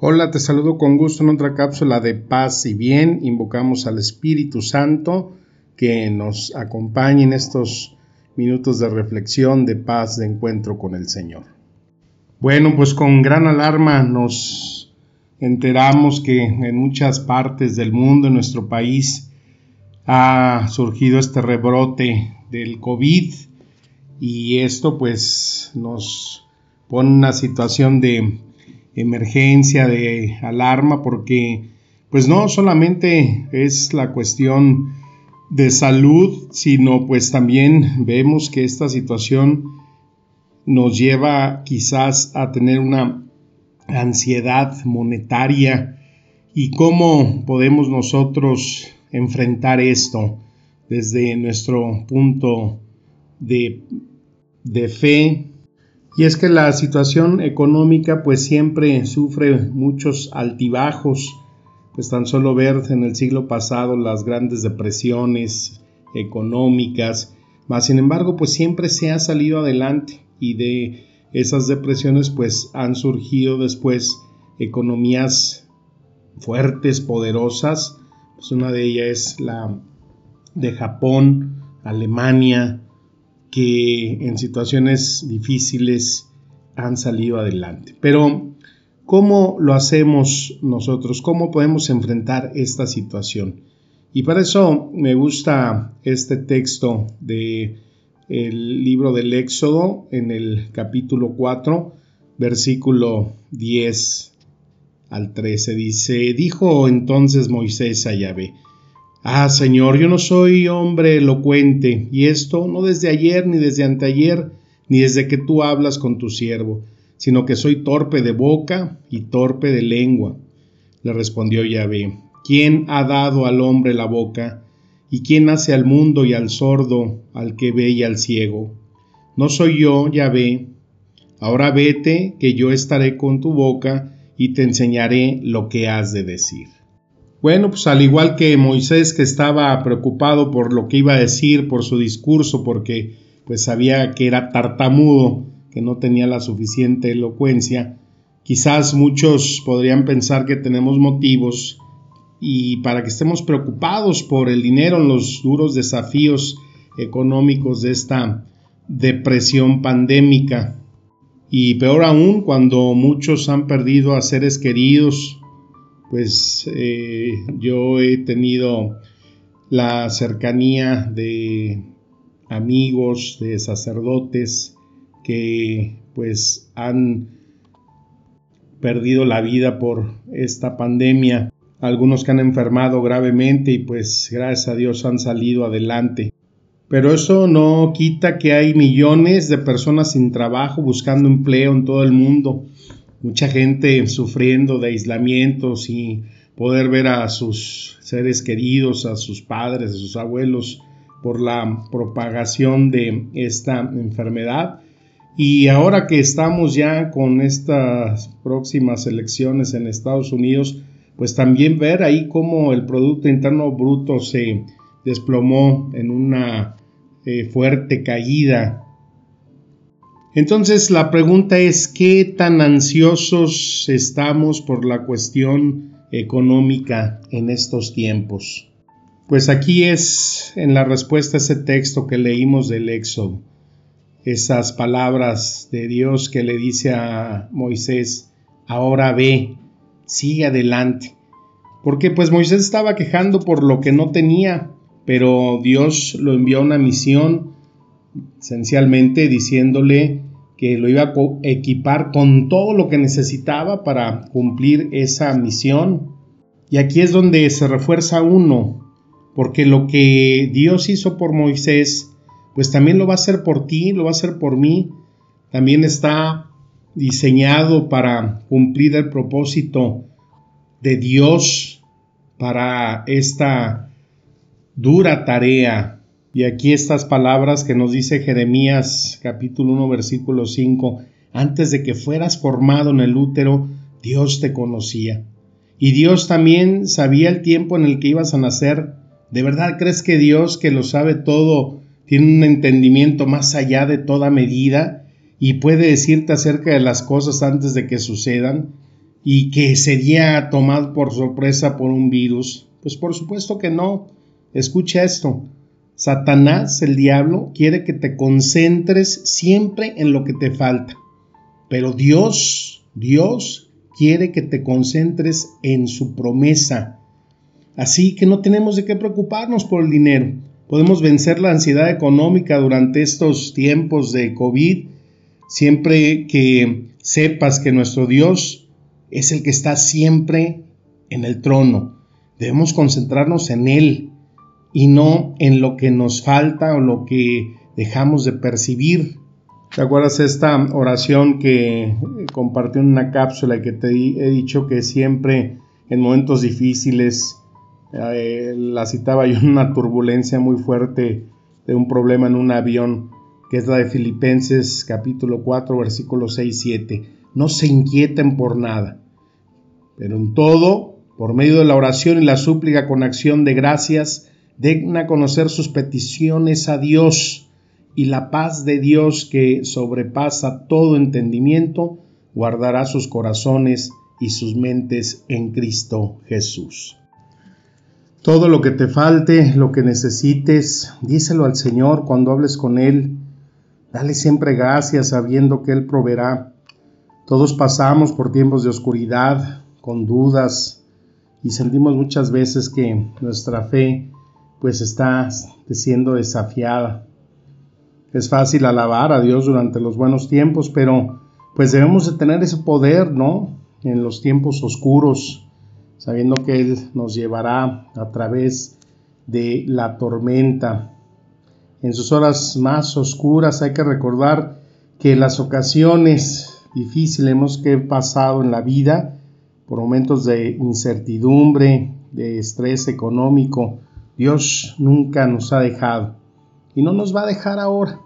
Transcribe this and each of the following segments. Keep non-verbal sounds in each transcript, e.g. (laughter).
Hola, te saludo con gusto en otra cápsula de paz y bien. Invocamos al Espíritu Santo que nos acompañe en estos minutos de reflexión, de paz, de encuentro con el Señor. Bueno, pues con gran alarma nos enteramos que en muchas partes del mundo, en nuestro país, ha surgido este rebrote del COVID y esto pues nos pone una situación de emergencia, de alarma, porque pues no solamente es la cuestión de salud, sino pues también vemos que esta situación nos lleva quizás a tener una ansiedad monetaria y cómo podemos nosotros enfrentar esto desde nuestro punto de, de fe. Y es que la situación económica pues siempre sufre muchos altibajos, pues tan solo ver en el siglo pasado las grandes depresiones económicas, mas sin embargo pues siempre se ha salido adelante. Y de esas depresiones pues han surgido después economías fuertes, poderosas, pues una de ellas es la de Japón, Alemania, que en situaciones difíciles han salido adelante. Pero, ¿cómo lo hacemos nosotros? ¿Cómo podemos enfrentar esta situación? Y para eso me gusta este texto de el libro del Éxodo en el capítulo 4, versículo 10 al 13. Dice, dijo entonces Moisés a Yahvé, Ah, Señor, yo no soy hombre elocuente, y esto no desde ayer, ni desde anteayer, ni desde que tú hablas con tu siervo, sino que soy torpe de boca y torpe de lengua. Le respondió Yahvé, ¿quién ha dado al hombre la boca? ¿Y quién hace al mundo y al sordo, al que ve y al ciego? No soy yo, Yahvé. Ahora vete, que yo estaré con tu boca y te enseñaré lo que has de decir. Bueno, pues al igual que Moisés que estaba preocupado por lo que iba a decir, por su discurso, porque pues sabía que era tartamudo, que no tenía la suficiente elocuencia, quizás muchos podrían pensar que tenemos motivos y para que estemos preocupados por el dinero en los duros desafíos económicos de esta depresión pandémica. Y peor aún cuando muchos han perdido a seres queridos, pues eh, yo he tenido la cercanía de amigos, de sacerdotes que pues han perdido la vida por esta pandemia, algunos que han enfermado gravemente y pues gracias a Dios han salido adelante. Pero eso no quita que hay millones de personas sin trabajo buscando empleo en todo el mundo mucha gente sufriendo de aislamientos y poder ver a sus seres queridos, a sus padres, a sus abuelos por la propagación de esta enfermedad. Y ahora que estamos ya con estas próximas elecciones en Estados Unidos, pues también ver ahí cómo el Producto Interno Bruto se desplomó en una eh, fuerte caída entonces la pregunta es, ¿qué tan ansiosos estamos por la cuestión económica en estos tiempos? Pues aquí es en la respuesta a ese texto que leímos del Éxodo, esas palabras de Dios que le dice a Moisés, ahora ve, sigue adelante. Porque pues Moisés estaba quejando por lo que no tenía, pero Dios lo envió a una misión, esencialmente diciéndole que lo iba a equipar con todo lo que necesitaba para cumplir esa misión. Y aquí es donde se refuerza uno, porque lo que Dios hizo por Moisés, pues también lo va a hacer por ti, lo va a hacer por mí. También está diseñado para cumplir el propósito de Dios para esta dura tarea. Y aquí estas palabras que nos dice Jeremías capítulo 1 versículo 5, antes de que fueras formado en el útero, Dios te conocía. Y Dios también sabía el tiempo en el que ibas a nacer. ¿De verdad crees que Dios, que lo sabe todo, tiene un entendimiento más allá de toda medida y puede decirte acerca de las cosas antes de que sucedan y que sería tomado por sorpresa por un virus? Pues por supuesto que no. Escucha esto. Satanás, el diablo, quiere que te concentres siempre en lo que te falta. Pero Dios, Dios quiere que te concentres en su promesa. Así que no tenemos de qué preocuparnos por el dinero. Podemos vencer la ansiedad económica durante estos tiempos de COVID siempre que sepas que nuestro Dios es el que está siempre en el trono. Debemos concentrarnos en Él y no en lo que nos falta o lo que dejamos de percibir. ¿Te acuerdas esta oración que compartí en una cápsula y que te he dicho que siempre en momentos difíciles eh, la citaba yo en una turbulencia muy fuerte de un problema en un avión, que es la de Filipenses capítulo 4 versículos 6 y 7. No se inquieten por nada, pero en todo, por medio de la oración y la súplica con acción de gracias, den a conocer sus peticiones a Dios y la paz de Dios que sobrepasa todo entendimiento, guardará sus corazones y sus mentes en Cristo Jesús. Todo lo que te falte, lo que necesites, díselo al Señor cuando hables con Él. Dale siempre gracias sabiendo que Él proveerá. Todos pasamos por tiempos de oscuridad, con dudas, y sentimos muchas veces que nuestra fe pues está siendo desafiada. Es fácil alabar a Dios durante los buenos tiempos, pero pues debemos de tener ese poder, ¿no? En los tiempos oscuros, sabiendo que Él nos llevará a través de la tormenta. En sus horas más oscuras hay que recordar que las ocasiones difíciles que he pasado en la vida, por momentos de incertidumbre, de estrés económico, Dios nunca nos ha dejado y no nos va a dejar ahora.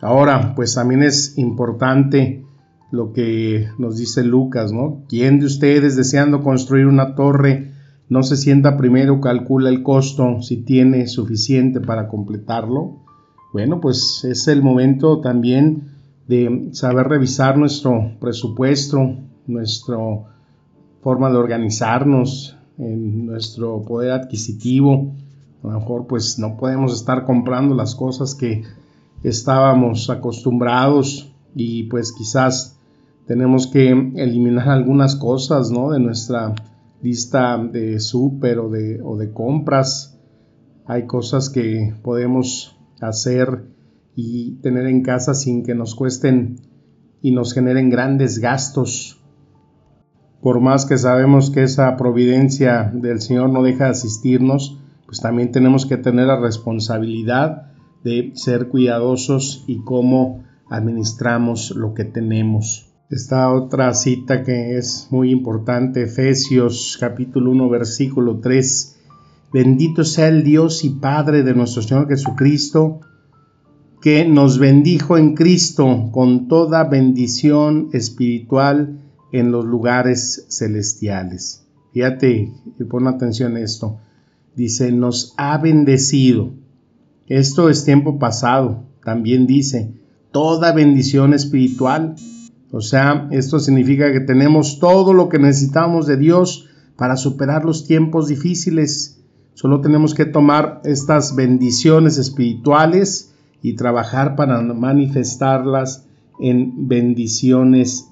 Ahora, pues también es importante lo que nos dice Lucas, ¿no? ¿Quién de ustedes deseando construir una torre no se sienta primero, calcula el costo, si tiene suficiente para completarlo? Bueno, pues es el momento también de saber revisar nuestro presupuesto, nuestra forma de organizarnos, en nuestro poder adquisitivo. A lo mejor pues no podemos estar comprando las cosas que estábamos acostumbrados y pues quizás tenemos que eliminar algunas cosas, ¿no? De nuestra lista de súper o de, o de compras. Hay cosas que podemos hacer y tener en casa sin que nos cuesten y nos generen grandes gastos. Por más que sabemos que esa providencia del Señor no deja de asistirnos, pues también tenemos que tener la responsabilidad de ser cuidadosos y cómo administramos lo que tenemos. Esta otra cita que es muy importante, Efesios capítulo 1 versículo 3. Bendito sea el Dios y Padre de nuestro Señor Jesucristo, que nos bendijo en Cristo con toda bendición espiritual en los lugares celestiales. Fíjate pon atención a esto. Dice, nos ha bendecido. Esto es tiempo pasado. También dice, toda bendición espiritual o sea, esto significa que tenemos todo lo que necesitamos de Dios para superar los tiempos difíciles. Solo tenemos que tomar estas bendiciones espirituales y trabajar para manifestarlas en bendiciones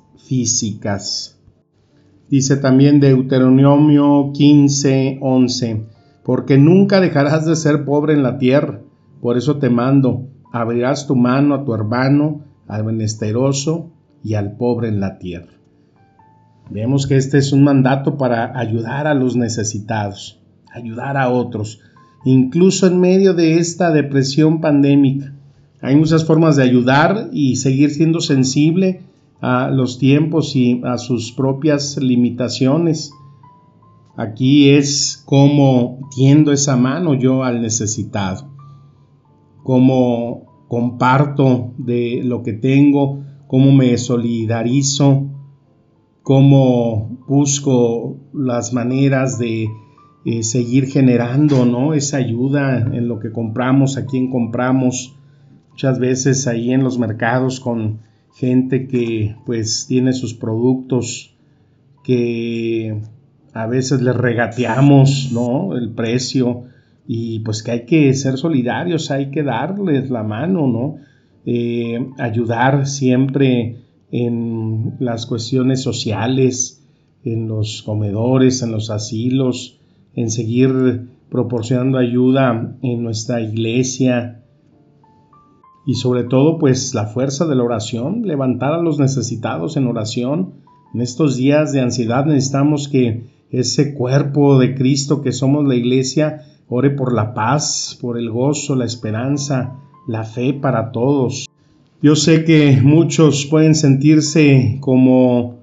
Dice también Deuteronomio 15, 11, porque nunca dejarás de ser pobre en la tierra, por eso te mando, abrirás tu mano a tu hermano, al menesteroso, y al pobre en la tierra. Vemos que este es un mandato para ayudar a los necesitados, ayudar a otros, incluso en medio de esta depresión pandémica. Hay muchas formas de ayudar y seguir siendo sensible a los tiempos y a sus propias limitaciones. Aquí es como tiendo esa mano yo al necesitado, como comparto de lo que tengo, cómo me solidarizo, cómo busco las maneras de eh, seguir generando ¿no? esa ayuda en lo que compramos, a quién compramos, muchas veces ahí en los mercados con gente que pues tiene sus productos que a veces les regateamos, ¿no? El precio y pues que hay que ser solidarios, hay que darles la mano, ¿no? Eh, ayudar siempre en las cuestiones sociales, en los comedores, en los asilos, en seguir proporcionando ayuda en nuestra iglesia y sobre todo pues la fuerza de la oración, levantar a los necesitados en oración. En estos días de ansiedad necesitamos que ese cuerpo de Cristo que somos la iglesia, ore por la paz, por el gozo, la esperanza, la fe para todos. Yo sé que muchos pueden sentirse como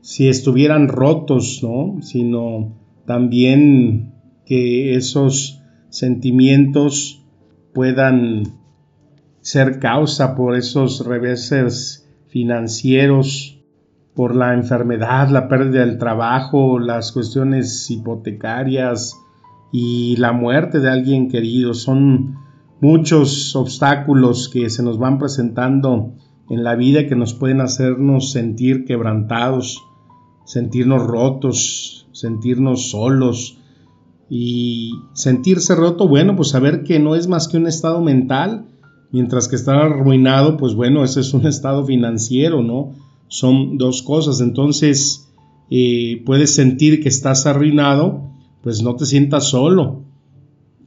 si estuvieran rotos, ¿no? Sino también que esos sentimientos puedan ser causa por esos reveses financieros por la enfermedad, la pérdida del trabajo, las cuestiones hipotecarias y la muerte de alguien querido. Son muchos obstáculos que se nos van presentando en la vida que nos pueden hacernos sentir quebrantados, sentirnos rotos, sentirnos solos. Y sentirse roto, bueno, pues saber que no es más que un estado mental, mientras que estar arruinado, pues bueno, ese es un (laughs) estado financiero, ¿no? son dos cosas. Entonces, eh, puedes sentir que estás arruinado, pues no te sientas solo,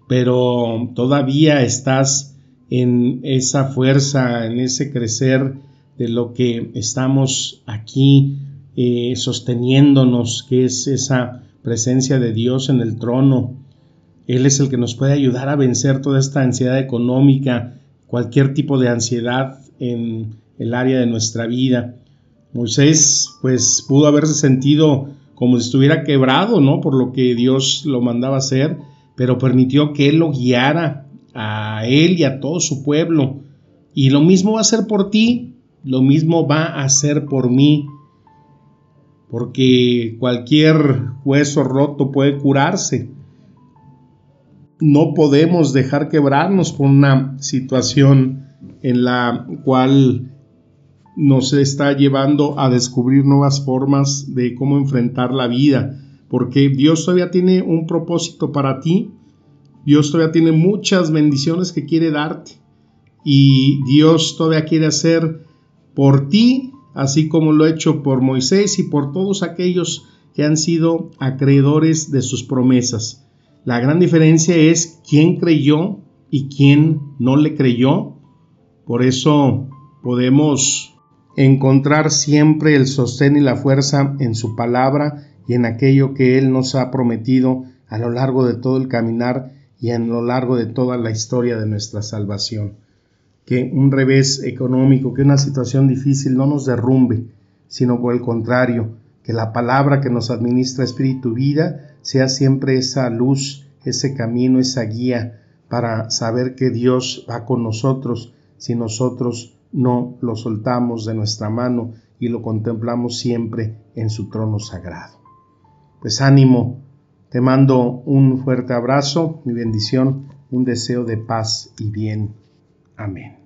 pero todavía estás en esa fuerza, en ese crecer de lo que estamos aquí eh, sosteniéndonos, que es esa presencia de Dios en el trono. Él es el que nos puede ayudar a vencer toda esta ansiedad económica, cualquier tipo de ansiedad en el área de nuestra vida. Moisés pues pudo haberse sentido como si estuviera quebrado, ¿no? Por lo que Dios lo mandaba hacer, pero permitió que Él lo guiara a Él y a todo su pueblo. Y lo mismo va a hacer por ti, lo mismo va a hacer por mí, porque cualquier hueso roto puede curarse. No podemos dejar quebrarnos por una situación en la cual nos está llevando a descubrir nuevas formas de cómo enfrentar la vida, porque Dios todavía tiene un propósito para ti, Dios todavía tiene muchas bendiciones que quiere darte y Dios todavía quiere hacer por ti, así como lo ha hecho por Moisés y por todos aquellos que han sido acreedores de sus promesas. La gran diferencia es quién creyó y quién no le creyó. Por eso podemos encontrar siempre el sostén y la fuerza en su palabra y en aquello que Él nos ha prometido a lo largo de todo el caminar y a lo largo de toda la historia de nuestra salvación. Que un revés económico, que una situación difícil no nos derrumbe, sino por el contrario, que la palabra que nos administra espíritu vida sea siempre esa luz, ese camino, esa guía para saber que Dios va con nosotros si nosotros no lo soltamos de nuestra mano y lo contemplamos siempre en su trono sagrado. Pues ánimo, te mando un fuerte abrazo, mi bendición, un deseo de paz y bien. Amén.